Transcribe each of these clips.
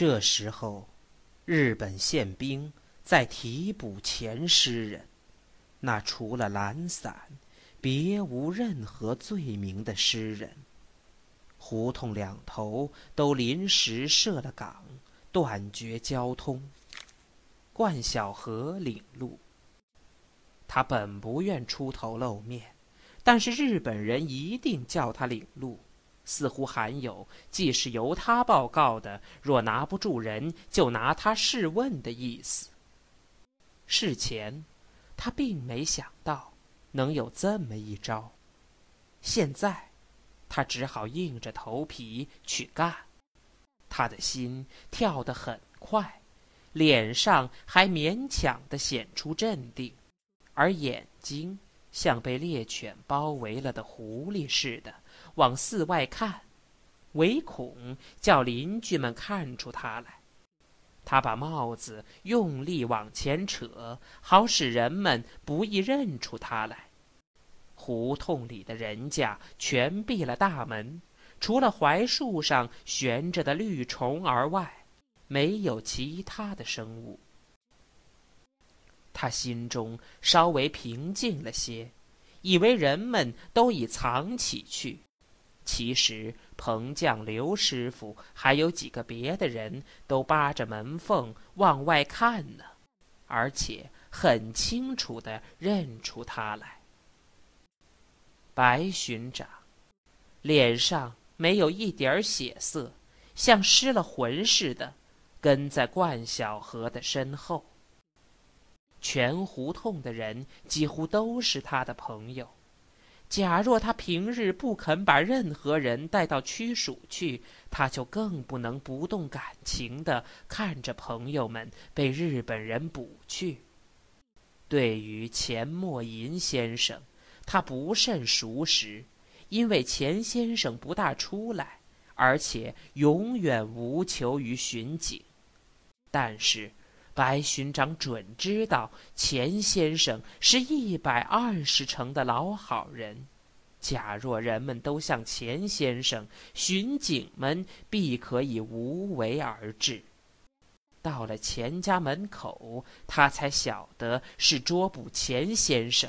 这时候，日本宪兵在提捕前诗人，那除了懒散，别无任何罪名的诗人。胡同两头都临时设了岗，断绝交通。冠晓荷领路。他本不愿出头露面，但是日本人一定叫他领路。似乎含有既是由他报告的，若拿不住人，就拿他试问的意思。事前，他并没想到能有这么一招。现在，他只好硬着头皮去干。他的心跳得很快，脸上还勉强的显出镇定，而眼睛像被猎犬包围了的狐狸似的。往寺外看，唯恐叫邻居们看出他来。他把帽子用力往前扯，好使人们不易认出他来。胡同里的人家全闭了大门，除了槐树上悬着的绿虫儿外，没有其他的生物。他心中稍微平静了些，以为人们都已藏起去。其实，彭匠、刘师傅还有几个别的人都扒着门缝往外看呢，而且很清楚的认出他来。白巡长脸上没有一点血色，像失了魂似的，跟在冠晓荷的身后。全胡同的人几乎都是他的朋友。假若他平日不肯把任何人带到区署去，他就更不能不动感情的看着朋友们被日本人捕去。对于钱默吟先生，他不甚熟识，因为钱先生不大出来，而且永远无求于巡警。但是，白巡长准知道钱先生是一百二十成的老好人。假若人们都像钱先生，巡警们必可以无为而治。到了钱家门口，他才晓得是捉捕钱先生。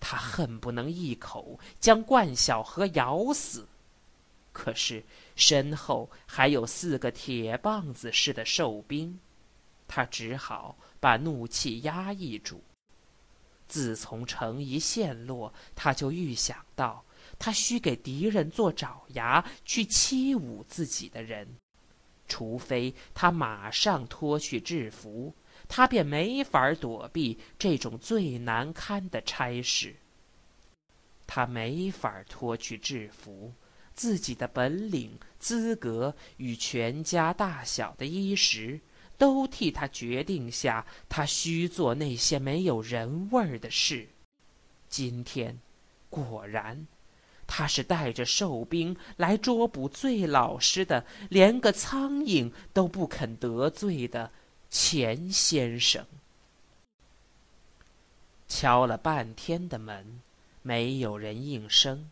他恨不能一口将冠晓荷咬死，可是身后还有四个铁棒子似的兽兵。他只好把怒气压抑住。自从城一陷落，他就预想到，他需给敌人做爪牙，去欺侮自己的人。除非他马上脱去制服，他便没法躲避这种最难堪的差事。他没法脱去制服，自己的本领、资格与全家大小的衣食。都替他决定下，他需做那些没有人味儿的事。今天，果然，他是带着兽兵来捉捕最老实的，连个苍蝇都不肯得罪的钱先生。敲了半天的门，没有人应声。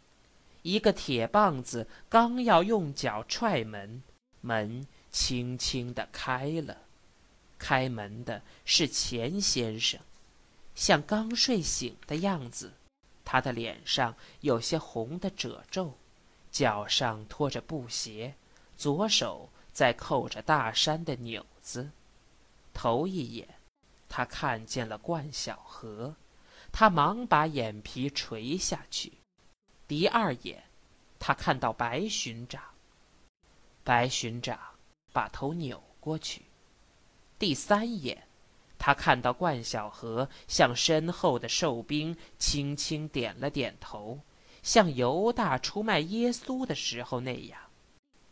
一个铁棒子刚要用脚踹门，门轻轻的开了。开门的是钱先生，像刚睡醒的样子。他的脸上有些红的褶皱，脚上拖着布鞋，左手在扣着大衫的纽子。头一眼，他看见了冠晓荷，他忙把眼皮垂下去。第二眼，他看到白巡长，白巡长把头扭过去。第三眼，他看到冠晓荷向身后的兽兵轻轻点了点头，像犹大出卖耶稣的时候那样。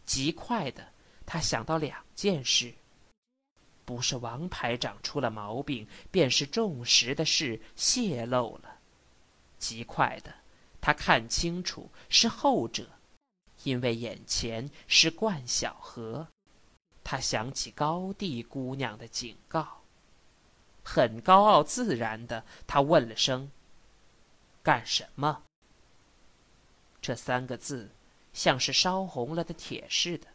极快的，他想到两件事：不是王排长出了毛病，便是重实的事泄露了。极快的，他看清楚是后者，因为眼前是冠晓荷。他想起高地姑娘的警告，很高傲自然的，他问了声：“干什么？”这三个字像是烧红了的铁似的。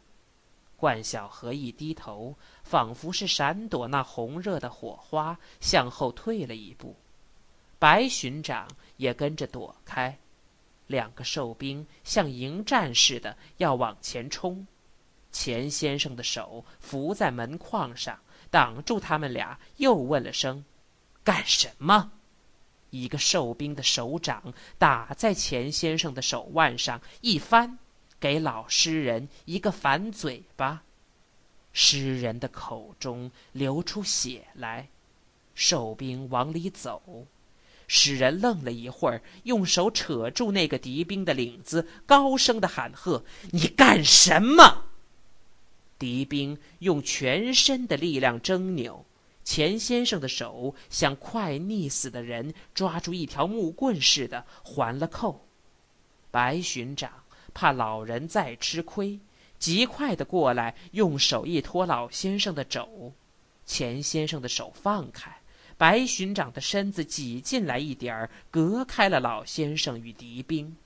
冠晓荷一低头，仿佛是闪躲那红热的火花，向后退了一步。白巡长也跟着躲开。两个兽兵像迎战似的要往前冲，钱先生的手扶在门框上，挡住他们俩，又问了声：“干什么？”一个兽兵的手掌打在钱先生的手腕上，一翻，给老诗人一个反嘴巴，诗人的口中流出血来。兽兵往里走。诗人愣了一会儿，用手扯住那个敌兵的领子，高声的喊喝：“你干什么？”敌兵用全身的力量挣扭，钱先生的手像快溺死的人抓住一条木棍似的还了扣。白巡长怕老人再吃亏，极快的过来，用手一托老先生的肘，钱先生的手放开。白巡长的身子挤进来一点儿，隔开了老先生与敌兵。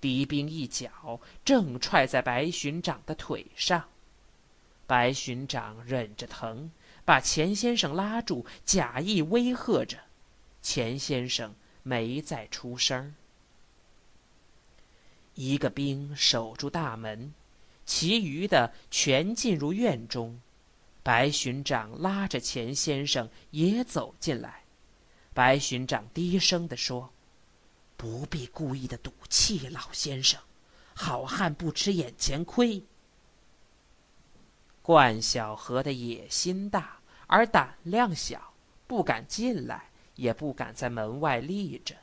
敌兵一脚正踹在白巡长的腿上，白巡长忍着疼，把钱先生拉住，假意威吓着。钱先生没再出声。一个兵守住大门，其余的全进入院中。白巡长拉着钱先生也走进来，白巡长低声地说：“不必故意的赌气，老先生，好汉不吃眼前亏。”冠晓荷的野心大，而胆量小，不敢进来，也不敢在门外立着。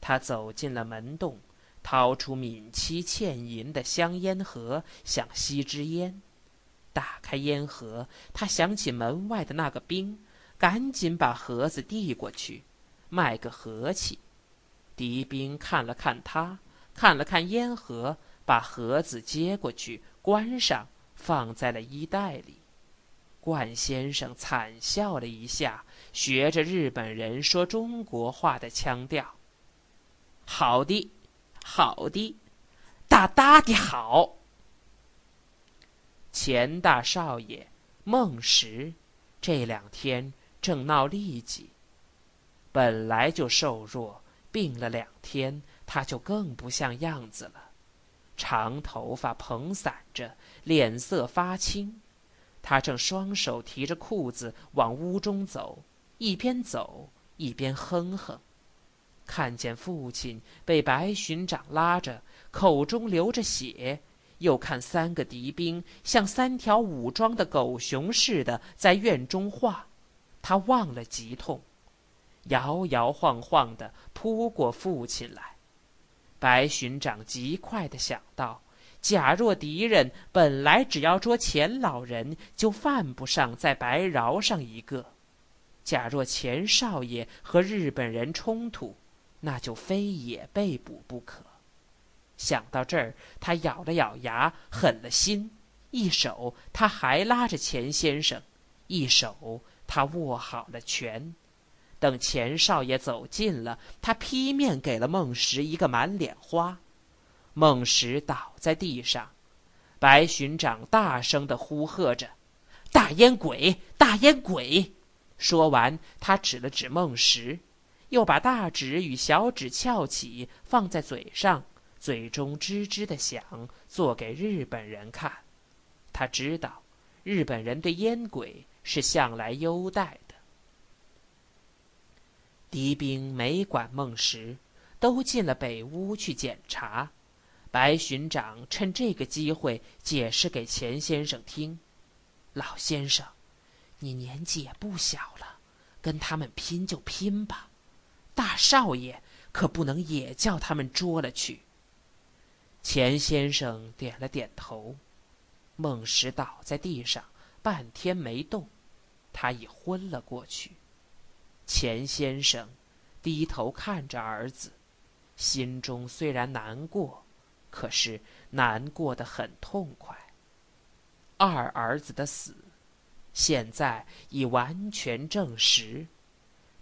他走进了门洞，掏出敏妻欠银的香烟盒，想吸支烟。打开烟盒，他想起门外的那个兵，赶紧把盒子递过去，卖个和气。敌兵看了看他，看了看烟盒，把盒子接过去，关上，放在了衣袋里。冠先生惨笑了一下，学着日本人说中国话的腔调：“好的，好的，大大的好。”钱大少爷孟石这两天正闹痢疾，本来就瘦弱，病了两天，他就更不像样子了。长头发蓬散着，脸色发青。他正双手提着裤子往屋中走，一边走一边哼哼。看见父亲被白巡长拉着，口中流着血。又看三个敌兵像三条武装的狗熊似的在院中晃，他忘了急痛，摇摇晃晃的扑过父亲来。白巡长极快的想到：假若敌人本来只要捉钱老人，就犯不上再白饶上一个；假若钱少爷和日本人冲突，那就非也被捕不可。想到这儿，他咬了咬牙，狠了心。一手他还拉着钱先生，一手他握好了拳。等钱少爷走近了，他劈面给了孟石一个满脸花。孟石倒在地上，白巡长大声的呼喝着：“大烟鬼，大烟鬼！”说完，他指了指孟石，又把大指与小指翘起，放在嘴上。嘴中吱吱的响，做给日本人看。他知道，日本人对烟鬼是向来优待的。敌兵没管孟石，都进了北屋去检查。白巡长趁这个机会解释给钱先生听：“老先生，你年纪也不小了，跟他们拼就拼吧。大少爷可不能也叫他们捉了去。”钱先生点了点头，孟石倒在地上，半天没动，他已昏了过去。钱先生低头看着儿子，心中虽然难过，可是难过的很痛快。二儿子的死，现在已完全证实，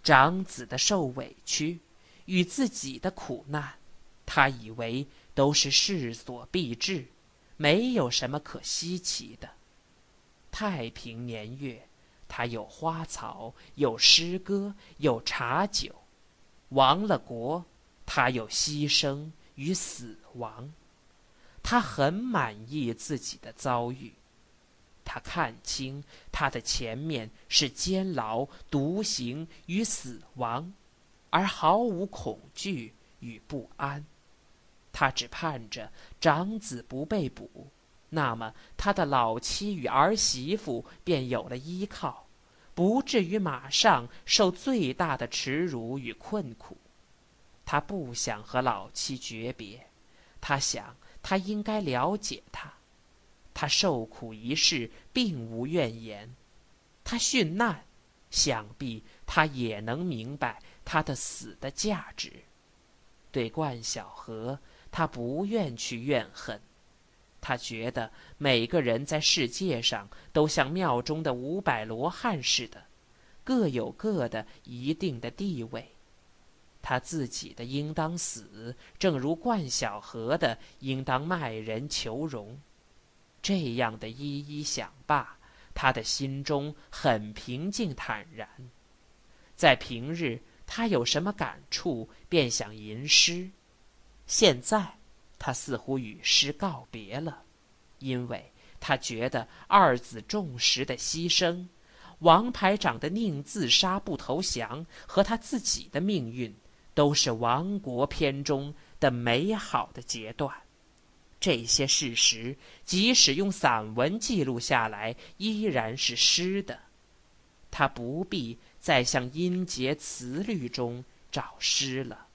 长子的受委屈与自己的苦难，他以为。都是势所必至，没有什么可稀奇的。太平年月，他有花草，有诗歌，有茶酒；亡了国，他有牺牲与死亡。他很满意自己的遭遇，他看清他的前面是监牢、独行与死亡，而毫无恐惧与不安。他只盼着长子不被捕，那么他的老妻与儿媳妇便有了依靠，不至于马上受最大的耻辱与困苦。他不想和老妻诀别，他想。他应该了解他，他受苦一世，并无怨言。他殉难，想必他也能明白他的死的价值。对冠晓荷，他不愿去怨恨。他觉得每个人在世界上都像庙中的五百罗汉似的，各有各的一定的地位。他自己的应当死，正如冠晓荷的应当卖人求荣。这样的一一想罢，他的心中很平静坦然。在平日，他有什么感触，便想吟诗。现在，他似乎与诗告别了，因为他觉得二子重实的牺牲，王排长的宁自杀不投降，和他自己的命运。都是亡国篇中的美好的阶段，这些事实即使用散文记录下来，依然是诗的。他不必再向音节词律中找诗了。